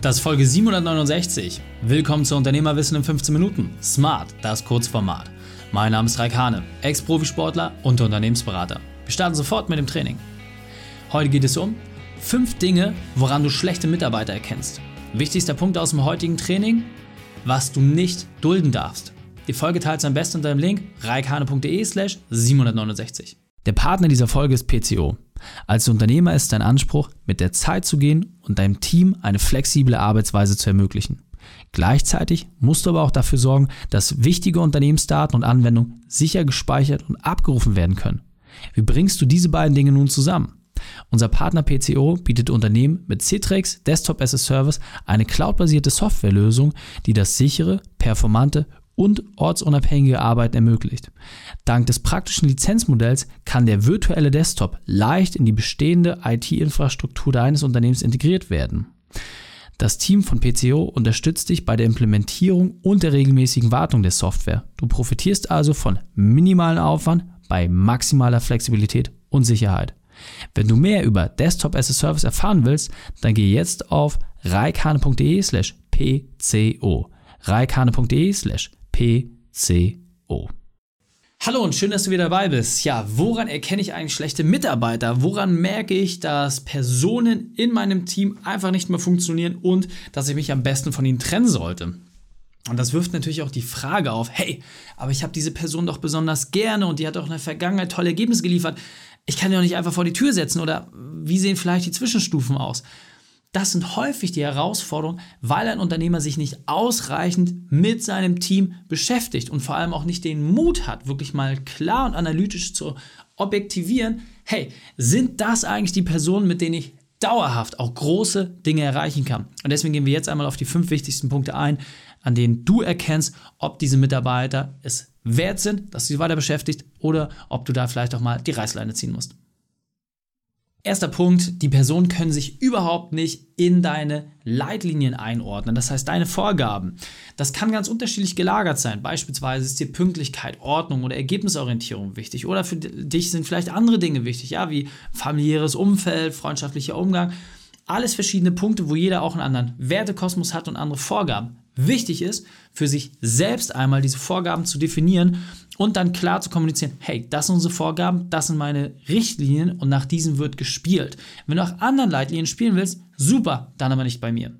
Das ist Folge 769. Willkommen zu Unternehmerwissen in 15 Minuten. Smart, das Kurzformat. Mein Name ist Raik Hane, Ex-Profisportler und Unternehmensberater. Wir starten sofort mit dem Training. Heute geht es um fünf Dinge, woran du schlechte Mitarbeiter erkennst. Wichtigster Punkt aus dem heutigen Training, was du nicht dulden darfst. Die Folge teilst du am besten unter dem Link reikhane.de slash 769. Der Partner dieser Folge ist PCO. Als Unternehmer ist dein Anspruch, mit der Zeit zu gehen und deinem Team eine flexible Arbeitsweise zu ermöglichen. Gleichzeitig musst du aber auch dafür sorgen, dass wichtige Unternehmensdaten und Anwendungen sicher gespeichert und abgerufen werden können. Wie bringst du diese beiden Dinge nun zusammen? Unser Partner PCO bietet Unternehmen mit Citrix Desktop as a Service eine cloudbasierte Softwarelösung, die das sichere, performante und ortsunabhängige Arbeiten ermöglicht. Dank des praktischen Lizenzmodells kann der virtuelle Desktop leicht in die bestehende IT-Infrastruktur deines Unternehmens integriert werden. Das Team von PCO unterstützt dich bei der Implementierung und der regelmäßigen Wartung der Software. Du profitierst also von minimalen Aufwand bei maximaler Flexibilität und Sicherheit. Wenn du mehr über Desktop as a Service erfahren willst, dann geh jetzt auf reikane.de slash pco. Hallo und schön, dass du wieder dabei bist. Ja, woran erkenne ich eigentlich schlechte Mitarbeiter? Woran merke ich, dass Personen in meinem Team einfach nicht mehr funktionieren und dass ich mich am besten von ihnen trennen sollte? Und das wirft natürlich auch die Frage auf, hey, aber ich habe diese Person doch besonders gerne und die hat auch in der Vergangenheit tolle Ergebnisse geliefert. Ich kann die doch nicht einfach vor die Tür setzen oder wie sehen vielleicht die Zwischenstufen aus? Das sind häufig die Herausforderungen, weil ein Unternehmer sich nicht ausreichend mit seinem Team beschäftigt und vor allem auch nicht den Mut hat, wirklich mal klar und analytisch zu objektivieren, hey, sind das eigentlich die Personen, mit denen ich dauerhaft auch große Dinge erreichen kann? Und deswegen gehen wir jetzt einmal auf die fünf wichtigsten Punkte ein, an denen du erkennst, ob diese Mitarbeiter es wert sind, dass du sie weiter beschäftigt oder ob du da vielleicht auch mal die Reißleine ziehen musst. Erster Punkt, die Personen können sich überhaupt nicht in deine Leitlinien einordnen, das heißt deine Vorgaben. Das kann ganz unterschiedlich gelagert sein. Beispielsweise ist dir Pünktlichkeit, Ordnung oder Ergebnisorientierung wichtig oder für dich sind vielleicht andere Dinge wichtig, ja, wie familiäres Umfeld, freundschaftlicher Umgang. Alles verschiedene Punkte, wo jeder auch einen anderen Wertekosmos hat und andere Vorgaben. Wichtig ist, für sich selbst einmal diese Vorgaben zu definieren und dann klar zu kommunizieren, hey, das sind unsere Vorgaben, das sind meine Richtlinien und nach diesen wird gespielt. Wenn du nach anderen Leitlinien spielen willst, super, dann aber nicht bei mir.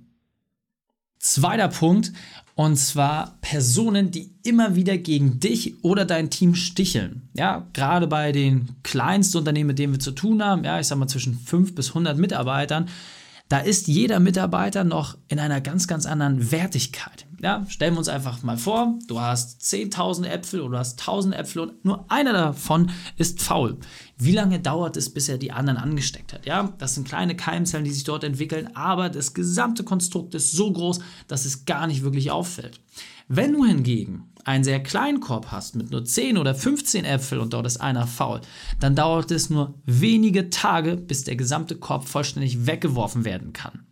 Zweiter Punkt, und zwar Personen, die immer wieder gegen dich oder dein Team sticheln. Ja, gerade bei den kleinsten Unternehmen, mit denen wir zu tun haben, ja, ich sag mal zwischen 5 bis 100 Mitarbeitern, da ist jeder Mitarbeiter noch in einer ganz, ganz anderen Wertigkeit. Ja, stellen wir uns einfach mal vor, du hast 10.000 Äpfel oder du hast 1.000 Äpfel und nur einer davon ist faul. Wie lange dauert es, bis er die anderen angesteckt hat? Ja, das sind kleine Keimzellen, die sich dort entwickeln, aber das gesamte Konstrukt ist so groß, dass es gar nicht wirklich auffällt. Wenn du hingegen einen sehr kleinen Korb hast mit nur 10 oder 15 Äpfeln und dort ist einer faul, dann dauert es nur wenige Tage, bis der gesamte Korb vollständig weggeworfen werden kann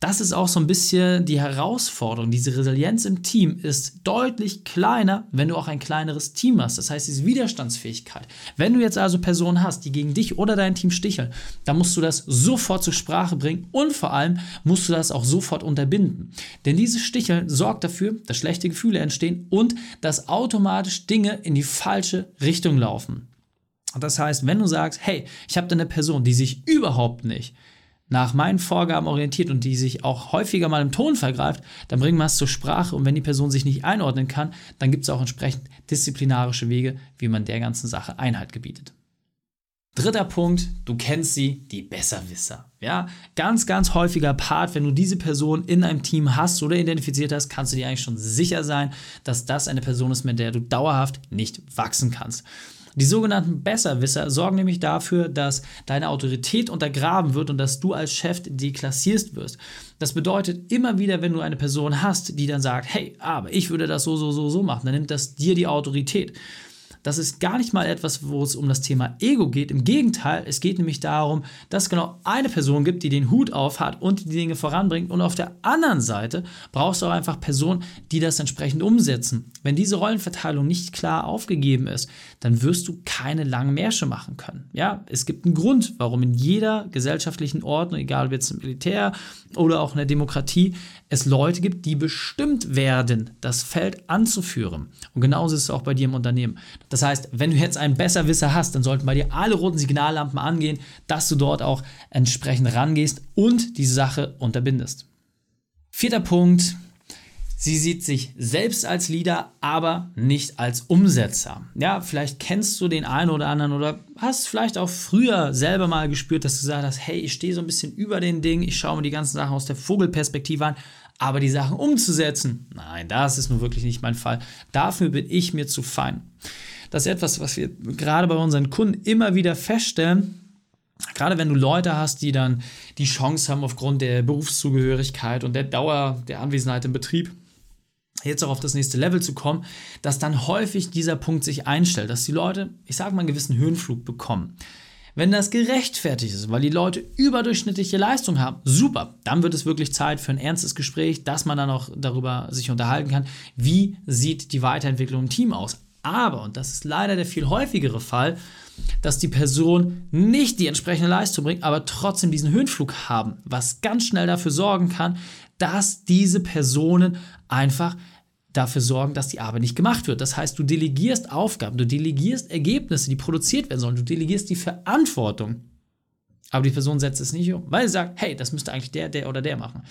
das ist auch so ein bisschen die Herausforderung. Diese Resilienz im Team ist deutlich kleiner, wenn du auch ein kleineres Team hast. Das heißt, diese Widerstandsfähigkeit. Wenn du jetzt also Personen hast, die gegen dich oder dein Team sticheln, dann musst du das sofort zur Sprache bringen und vor allem musst du das auch sofort unterbinden. Denn dieses Sticheln sorgt dafür, dass schlechte Gefühle entstehen und dass automatisch Dinge in die falsche Richtung laufen. Das heißt, wenn du sagst, hey, ich habe da eine Person, die sich überhaupt nicht nach meinen Vorgaben orientiert und die sich auch häufiger mal im Ton vergreift, dann bringen wir es zur Sprache und wenn die Person sich nicht einordnen kann, dann gibt es auch entsprechend disziplinarische Wege, wie man der ganzen Sache Einhalt gebietet. Dritter Punkt, du kennst sie, die Besserwisser. Ja, ganz, ganz häufiger Part, wenn du diese Person in einem Team hast oder identifiziert hast, kannst du dir eigentlich schon sicher sein, dass das eine Person ist, mit der du dauerhaft nicht wachsen kannst. Die sogenannten Besserwisser sorgen nämlich dafür, dass deine Autorität untergraben wird und dass du als Chef deklassierst wirst. Das bedeutet immer wieder, wenn du eine Person hast, die dann sagt, hey, aber ich würde das so, so, so, so machen, dann nimmt das dir die Autorität. Das ist gar nicht mal etwas, wo es um das Thema Ego geht. Im Gegenteil, es geht nämlich darum, dass es genau eine Person gibt, die den Hut auf hat und die Dinge voranbringt. Und auf der anderen Seite brauchst du auch einfach Personen, die das entsprechend umsetzen. Wenn diese Rollenverteilung nicht klar aufgegeben ist, dann wirst du keine langen Märsche machen können. Ja, es gibt einen Grund, warum in jeder gesellschaftlichen Ordnung, egal ob jetzt im Militär oder auch in der Demokratie, es Leute gibt, die bestimmt werden, das Feld anzuführen. Und genauso ist es auch bei dir im Unternehmen. Das heißt, wenn du jetzt einen Besserwisser hast, dann sollten bei dir alle roten Signallampen angehen, dass du dort auch entsprechend rangehst und die Sache unterbindest. Vierter Punkt, Sie sieht sich selbst als Leader, aber nicht als Umsetzer. Ja, vielleicht kennst du den einen oder anderen oder hast vielleicht auch früher selber mal gespürt, dass du gesagt hast, hey, ich stehe so ein bisschen über den Ding, ich schaue mir die ganzen Sachen aus der Vogelperspektive an, aber die Sachen umzusetzen, nein, das ist nun wirklich nicht mein Fall. Dafür bin ich mir zu fein. Das ist etwas, was wir gerade bei unseren Kunden immer wieder feststellen, Gerade wenn du Leute hast, die dann die Chance haben, aufgrund der Berufszugehörigkeit und der Dauer der Anwesenheit im Betrieb jetzt auch auf das nächste Level zu kommen, dass dann häufig dieser Punkt sich einstellt, dass die Leute, ich sage mal, einen gewissen Höhenflug bekommen. Wenn das gerechtfertigt ist, weil die Leute überdurchschnittliche Leistung haben, super, dann wird es wirklich Zeit für ein ernstes Gespräch, dass man dann auch darüber sich unterhalten kann, wie sieht die Weiterentwicklung im Team aus. Aber, und das ist leider der viel häufigere Fall, dass die Person nicht die entsprechende Leistung bringt, aber trotzdem diesen Höhenflug haben, was ganz schnell dafür sorgen kann, dass diese Personen einfach dafür sorgen, dass die Arbeit nicht gemacht wird. Das heißt, du delegierst Aufgaben, du delegierst Ergebnisse, die produziert werden sollen, du delegierst die Verantwortung. Aber die Person setzt es nicht um, weil sie sagt, hey, das müsste eigentlich der, der oder der machen.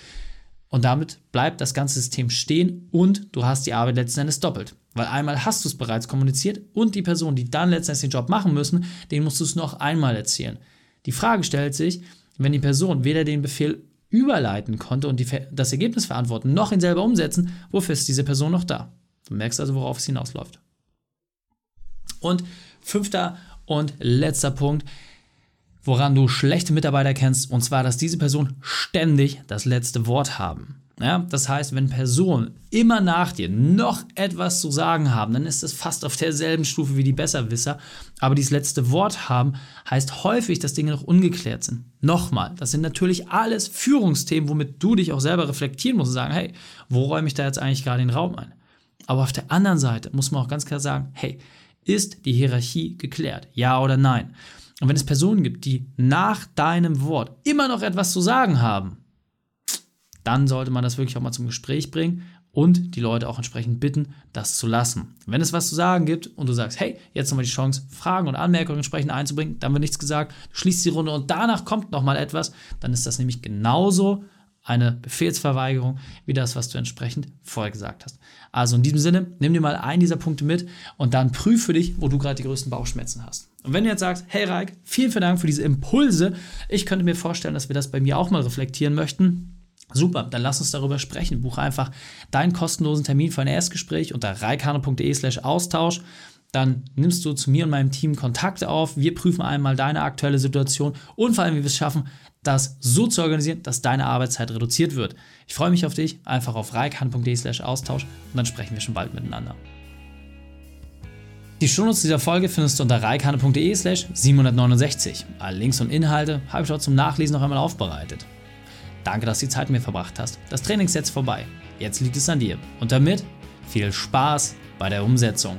Und damit bleibt das ganze System stehen und du hast die Arbeit letzten Endes doppelt. Weil einmal hast du es bereits kommuniziert und die Personen, die dann letztendlich den Job machen müssen, denen musst du es noch einmal erzählen. Die Frage stellt sich, wenn die Person weder den Befehl überleiten konnte und die, das Ergebnis verantworten, noch ihn selber umsetzen, wofür ist diese Person noch da? Du merkst also, worauf es hinausläuft. Und fünfter und letzter Punkt, woran du schlechte Mitarbeiter kennst, und zwar, dass diese Personen ständig das letzte Wort haben. Ja, das heißt, wenn Personen immer nach dir noch etwas zu sagen haben, dann ist es fast auf derselben Stufe wie die Besserwisser. Aber dieses letzte Wort haben heißt häufig, dass Dinge noch ungeklärt sind. Nochmal, das sind natürlich alles Führungsthemen, womit du dich auch selber reflektieren musst und sagen, hey, wo räume ich da jetzt eigentlich gerade den Raum ein? Aber auf der anderen Seite muss man auch ganz klar sagen, hey, ist die Hierarchie geklärt? Ja oder nein? Und wenn es Personen gibt, die nach deinem Wort immer noch etwas zu sagen haben, dann sollte man das wirklich auch mal zum Gespräch bringen und die Leute auch entsprechend bitten, das zu lassen. Wenn es was zu sagen gibt und du sagst, hey, jetzt nochmal die Chance, Fragen und Anmerkungen entsprechend einzubringen, dann wird nichts gesagt, schließt die Runde und danach kommt nochmal etwas, dann ist das nämlich genauso eine Befehlsverweigerung wie das, was du entsprechend vorher gesagt hast. Also in diesem Sinne, nimm dir mal einen dieser Punkte mit und dann prüfe für dich, wo du gerade die größten Bauchschmerzen hast. Und wenn du jetzt sagst, hey Raik, vielen, vielen Dank für diese Impulse, ich könnte mir vorstellen, dass wir das bei mir auch mal reflektieren möchten, Super, dann lass uns darüber sprechen. Buche einfach deinen kostenlosen Termin für ein Erstgespräch unter reikane.de slash Austausch. Dann nimmst du zu mir und meinem Team Kontakte auf. Wir prüfen einmal deine aktuelle Situation und vor allem, wie wir es schaffen, das so zu organisieren, dass deine Arbeitszeit reduziert wird. Ich freue mich auf dich. Einfach auf reikane.de slash Austausch und dann sprechen wir schon bald miteinander. Die Shownotes dieser Folge findest du unter reikane.de slash 769. Alle Links und Inhalte habe ich dort zum Nachlesen noch einmal aufbereitet. Danke, dass du die Zeit mit mir verbracht hast. Das Training ist jetzt vorbei. Jetzt liegt es an dir. Und damit viel Spaß bei der Umsetzung.